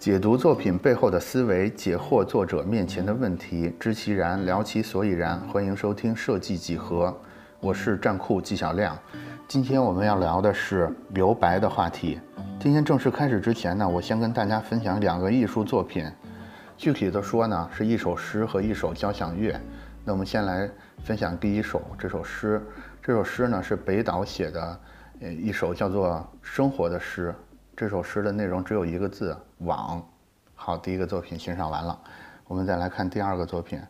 解读作品背后的思维，解惑作者面前的问题，知其然，聊其所以然。欢迎收听设计几何，我是战库纪晓亮。今天我们要聊的是留白的话题。今天正式开始之前呢，我先跟大家分享两个艺术作品。具体的说呢，是一首诗和一首交响乐。那我们先来分享第一首这首诗。这首诗呢是北岛写的，呃，一首叫做《生活》的诗。这首诗的内容只有一个字“网”。好，第一个作品欣赏完了，我们再来看第二个作品。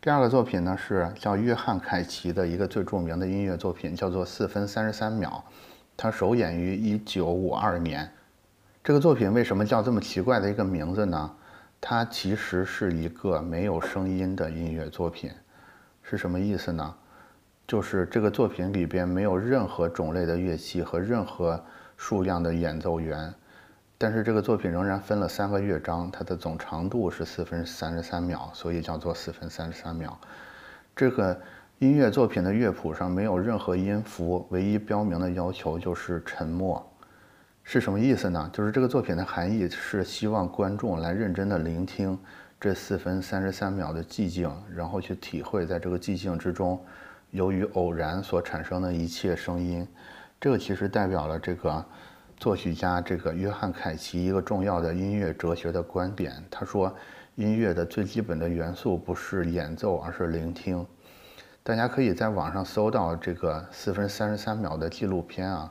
第二个作品呢是叫约翰凯奇的一个最著名的音乐作品，叫做《四分三十三秒》。它首演于一九五二年。这个作品为什么叫这么奇怪的一个名字呢？它其实是一个没有声音的音乐作品。是什么意思呢？就是这个作品里边没有任何种类的乐器和任何数量的演奏员。但是这个作品仍然分了三个乐章，它的总长度是四分三十三秒，所以叫做四分三十三秒。这个音乐作品的乐谱上没有任何音符，唯一标明的要求就是沉默。是什么意思呢？就是这个作品的含义是希望观众来认真的聆听这四分三十三秒的寂静，然后去体会在这个寂静之中，由于偶然所产生的一切声音。这个其实代表了这个。作曲家这个约翰凯奇一个重要的音乐哲学的观点，他说，音乐的最基本的元素不是演奏，而是聆听。大家可以在网上搜到这个四分三十三秒的纪录片啊，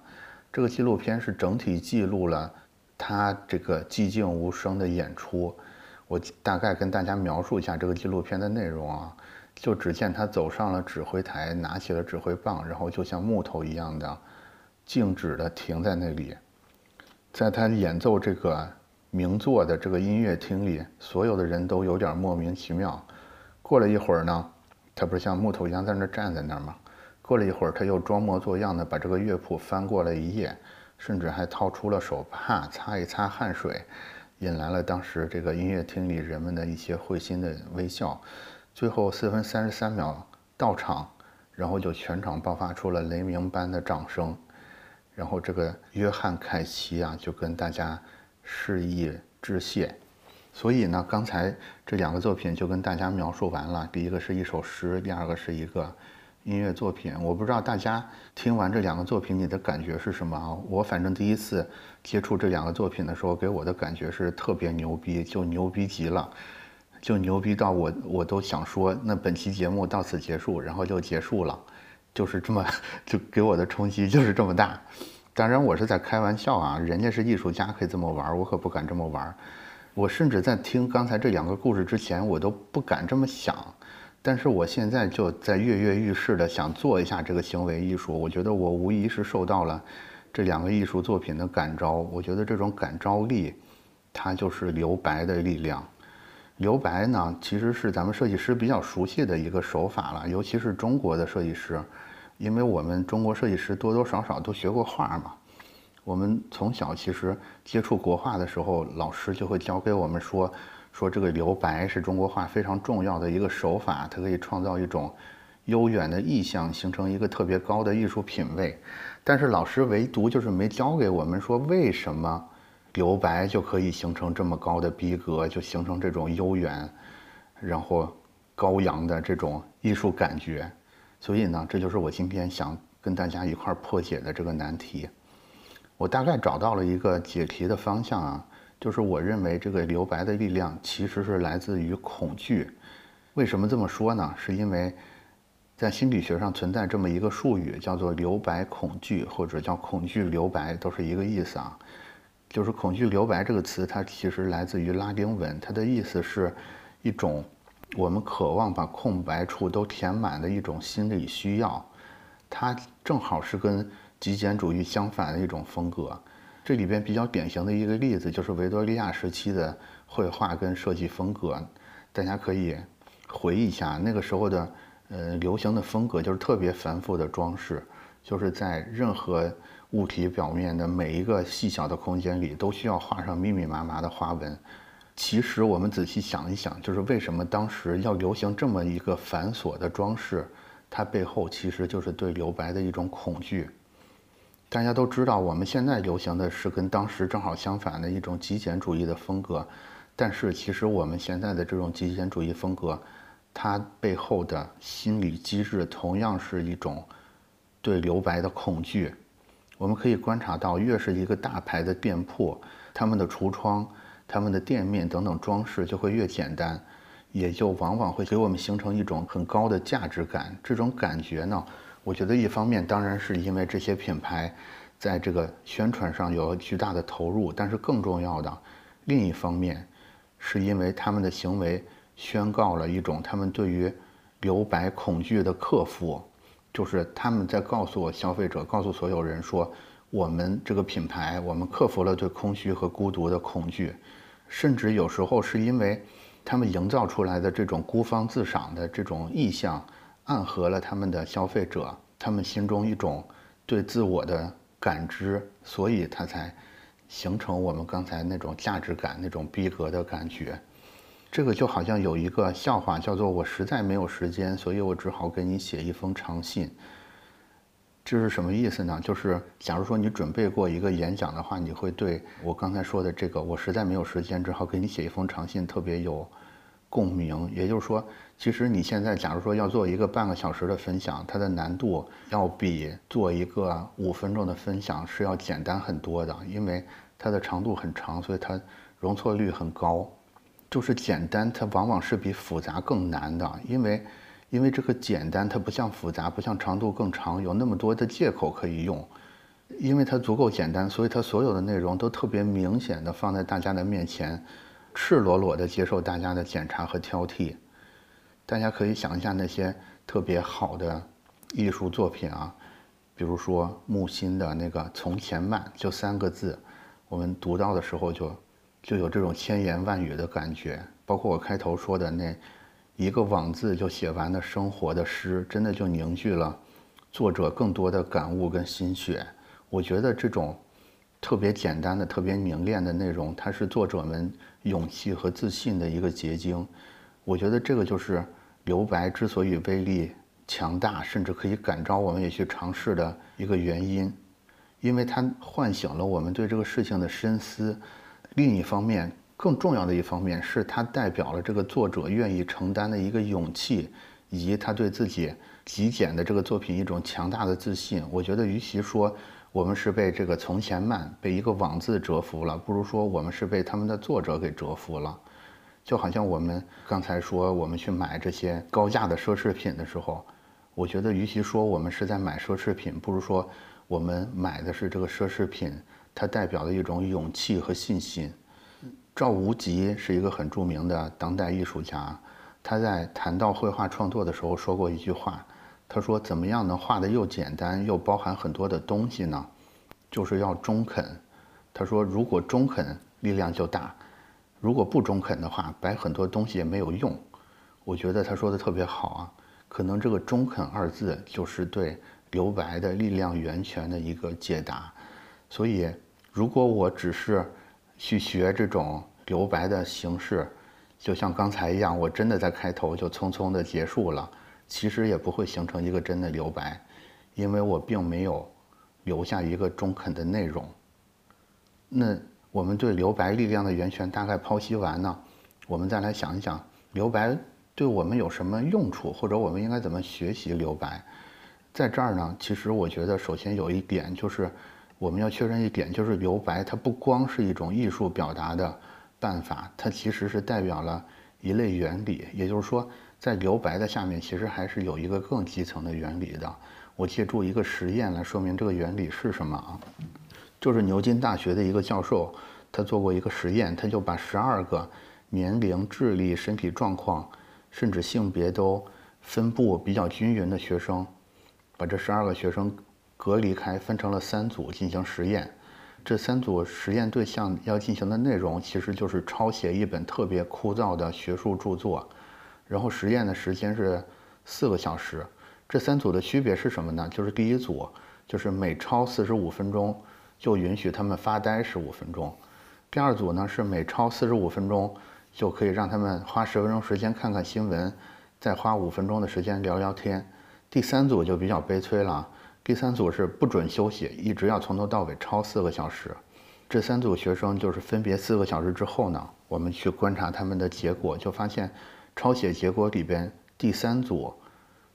这个纪录片是整体记录了他这个寂静无声的演出。我大概跟大家描述一下这个纪录片的内容啊，就只见他走上了指挥台，拿起了指挥棒，然后就像木头一样的静止的停在那里。在他演奏这个名作的这个音乐厅里，所有的人都有点莫名其妙。过了一会儿呢，他不是像木头一样在那站在那儿吗？过了一会儿，他又装模作样的把这个乐谱翻过了一页，甚至还掏出了手帕擦一擦汗水，引来了当时这个音乐厅里人们的一些会心的微笑。最后四分三十三秒到场，然后就全场爆发出了雷鸣般的掌声。然后这个约翰凯奇啊，就跟大家示意致谢。所以呢，刚才这两个作品就跟大家描述完了。第一个是一首诗，第二个是一个音乐作品。我不知道大家听完这两个作品，你的感觉是什么啊？我反正第一次接触这两个作品的时候，给我的感觉是特别牛逼，就牛逼极了，就牛逼到我我都想说，那本期节目到此结束，然后就结束了。就是这么，就给我的冲击就是这么大。当然，我是在开玩笑啊，人家是艺术家，可以这么玩，我可不敢这么玩。我甚至在听刚才这两个故事之前，我都不敢这么想。但是我现在就在跃跃欲试的想做一下这个行为艺术。我觉得我无疑是受到了这两个艺术作品的感召。我觉得这种感召力，它就是留白的力量。留白呢，其实是咱们设计师比较熟悉的一个手法了，尤其是中国的设计师，因为我们中国设计师多多少少都学过画嘛。我们从小其实接触国画的时候，老师就会教给我们说，说这个留白是中国画非常重要的一个手法，它可以创造一种悠远的意象，形成一个特别高的艺术品位。但是老师唯独就是没教给我们说为什么。留白就可以形成这么高的逼格，就形成这种悠远，然后高扬的这种艺术感觉。所以呢，这就是我今天想跟大家一块儿破解的这个难题。我大概找到了一个解题的方向啊，就是我认为这个留白的力量其实是来自于恐惧。为什么这么说呢？是因为在心理学上存在这么一个术语，叫做留白恐惧，或者叫恐惧留白，都是一个意思啊。就是“恐惧留白”这个词，它其实来自于拉丁文，它的意思是一种我们渴望把空白处都填满的一种心理需要。它正好是跟极简主义相反的一种风格。这里边比较典型的一个例子就是维多利亚时期的绘画跟设计风格。大家可以回忆一下那个时候的呃流行的风格，就是特别繁复的装饰，就是在任何。物体表面的每一个细小的空间里，都需要画上密密麻麻的花纹。其实我们仔细想一想，就是为什么当时要流行这么一个繁琐的装饰，它背后其实就是对留白的一种恐惧。大家都知道，我们现在流行的是跟当时正好相反的一种极简主义的风格，但是其实我们现在的这种极简主义风格，它背后的心理机制同样是一种对留白的恐惧。我们可以观察到，越是一个大牌的店铺，他们的橱窗、他们的店面等等装饰就会越简单，也就往往会给我们形成一种很高的价值感。这种感觉呢？我觉得一方面当然是因为这些品牌在这个宣传上有了巨大的投入，但是更重要的另一方面，是因为他们的行为宣告了一种他们对于留白恐惧的克服，就是他们在告诉我消费者，告诉所有人说，我们这个品牌，我们克服了对空虚和孤独的恐惧，甚至有时候是因为他们营造出来的这种孤芳自赏的这种意象。暗合了他们的消费者，他们心中一种对自我的感知，所以他才形成我们刚才那种价值感、那种逼格的感觉。这个就好像有一个笑话，叫做“我实在没有时间，所以我只好给你写一封长信”。这是什么意思呢？就是假如说你准备过一个演讲的话，你会对我刚才说的这个“我实在没有时间，只好给你写一封长信”特别有。共鸣，也就是说，其实你现在假如说要做一个半个小时的分享，它的难度要比做一个五分钟的分享是要简单很多的，因为它的长度很长，所以它容错率很高。就是简单，它往往是比复杂更难的，因为因为这个简单，它不像复杂，不像长度更长，有那么多的借口可以用，因为它足够简单，所以它所有的内容都特别明显的放在大家的面前。赤裸裸地接受大家的检查和挑剔，大家可以想一下那些特别好的艺术作品啊，比如说木心的那个《从前慢》，就三个字，我们读到的时候就就有这种千言万语的感觉。包括我开头说的那一个网字就写完的生活的诗，真的就凝聚了作者更多的感悟跟心血。我觉得这种。特别简单的、特别凝练的内容，它是作者们勇气和自信的一个结晶。我觉得这个就是留白之所以威力强大，甚至可以感召我们也去尝试的一个原因，因为它唤醒了我们对这个事情的深思。另一方面，更重要的一方面是它代表了这个作者愿意承担的一个勇气，以及他对自己极简的这个作品一种强大的自信。我觉得，与其说，我们是被这个从前慢被一个网字折服了，不如说我们是被他们的作者给折服了。就好像我们刚才说我们去买这些高价的奢侈品的时候，我觉得与其说我们是在买奢侈品，不如说我们买的是这个奢侈品，它代表的一种勇气和信心。赵无极是一个很著名的当代艺术家，他在谈到绘画创作的时候说过一句话。他说：“怎么样能画的又简单又包含很多的东西呢？就是要中肯。”他说：“如果中肯，力量就大；如果不中肯的话，摆很多东西也没有用。”我觉得他说的特别好啊。可能这个“中肯”二字就是对留白的力量源泉的一个解答。所以，如果我只是去学这种留白的形式，就像刚才一样，我真的在开头就匆匆的结束了。其实也不会形成一个真的留白，因为我并没有留下一个中肯的内容。那我们对留白力量的源泉大概剖析完呢，我们再来想一想，留白对我们有什么用处，或者我们应该怎么学习留白？在这儿呢，其实我觉得首先有一点就是我们要确认一点，就是留白它不光是一种艺术表达的办法，它其实是代表了一类原理，也就是说。在留白的下面，其实还是有一个更基层的原理的。我借助一个实验来说明这个原理是什么啊？就是牛津大学的一个教授，他做过一个实验，他就把十二个年龄、智力、身体状况，甚至性别都分布比较均匀的学生，把这十二个学生隔离开，分成了三组进行实验。这三组实验对象要进行的内容，其实就是抄写一本特别枯燥的学术著作。然后实验的时间是四个小时，这三组的区别是什么呢？就是第一组就是每超四十五分钟就允许他们发呆十五分钟，第二组呢是每超四十五分钟就可以让他们花十分钟时间看看新闻，再花五分钟的时间聊聊天，第三组就比较悲催了，第三组是不准休息，一直要从头到尾抄四个小时。这三组学生就是分别四个小时之后呢，我们去观察他们的结果，就发现抄写结果里边第三组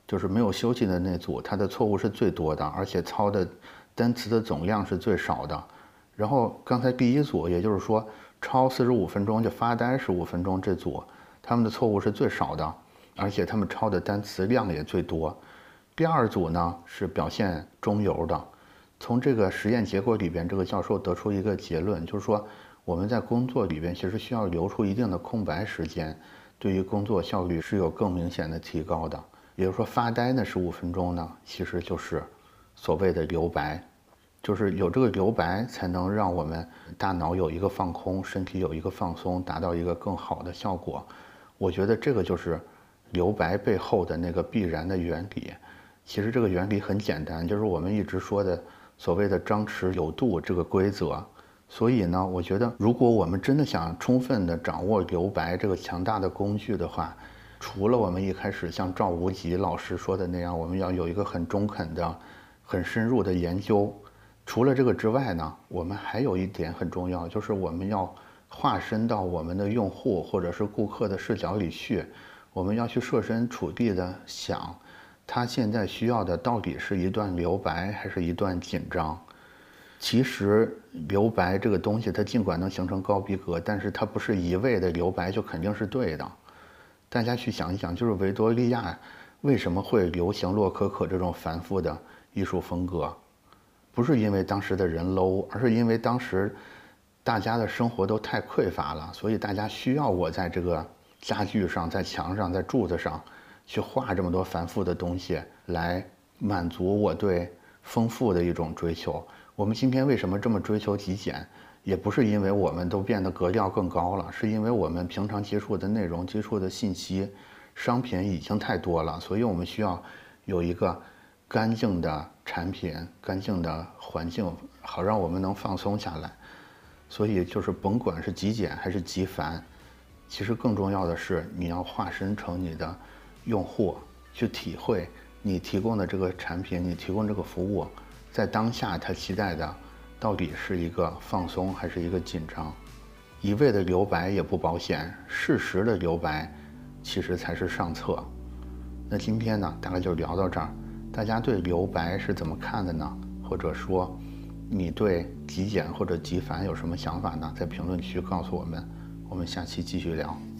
就是没有休息的那组，他的错误是最多的，而且抄的单词的总量是最少的。然后刚才第一组，也就是说抄四十五分钟就发呆十五分钟这组，他们的错误是最少的，而且他们抄的单词量也最多。第二组呢是表现中游的。从这个实验结果里边，这个教授得出一个结论，就是说我们在工作里边其实需要留出一定的空白时间，对于工作效率是有更明显的提高的。也就是说，发呆那十五分钟呢，其实就是所谓的留白，就是有这个留白，才能让我们大脑有一个放空，身体有一个放松，达到一个更好的效果。我觉得这个就是留白背后的那个必然的原理。其实这个原理很简单，就是我们一直说的。所谓的张弛有度这个规则，所以呢，我觉得如果我们真的想充分的掌握留白这个强大的工具的话，除了我们一开始像赵无极老师说的那样，我们要有一个很中肯的、很深入的研究，除了这个之外呢，我们还有一点很重要，就是我们要化身到我们的用户或者是顾客的视角里去，我们要去设身处地的想。他现在需要的到底是一段留白，还是一段紧张？其实留白这个东西，它尽管能形成高逼格，但是它不是一味的留白就肯定是对的。大家去想一想，就是维多利亚为什么会流行洛可可这种繁复的艺术风格？不是因为当时的人 low，而是因为当时大家的生活都太匮乏了，所以大家需要我在这个家具上、在墙上、在柱子上。去画这么多繁复的东西来满足我对丰富的一种追求。我们今天为什么这么追求极简？也不是因为我们都变得格调更高了，是因为我们平常接触的内容、接触的信息、商品已经太多了，所以我们需要有一个干净的产品、干净的环境，好让我们能放松下来。所以就是甭管是极简还是极繁，其实更重要的是你要化身成你的。用户去体会你提供的这个产品，你提供这个服务，在当下他期待的到底是一个放松还是一个紧张？一味的留白也不保险，适时的留白其实才是上策。那今天呢，大概就聊到这儿。大家对留白是怎么看的呢？或者说，你对极简或者极繁有什么想法呢？在评论区告诉我们。我们下期继续聊。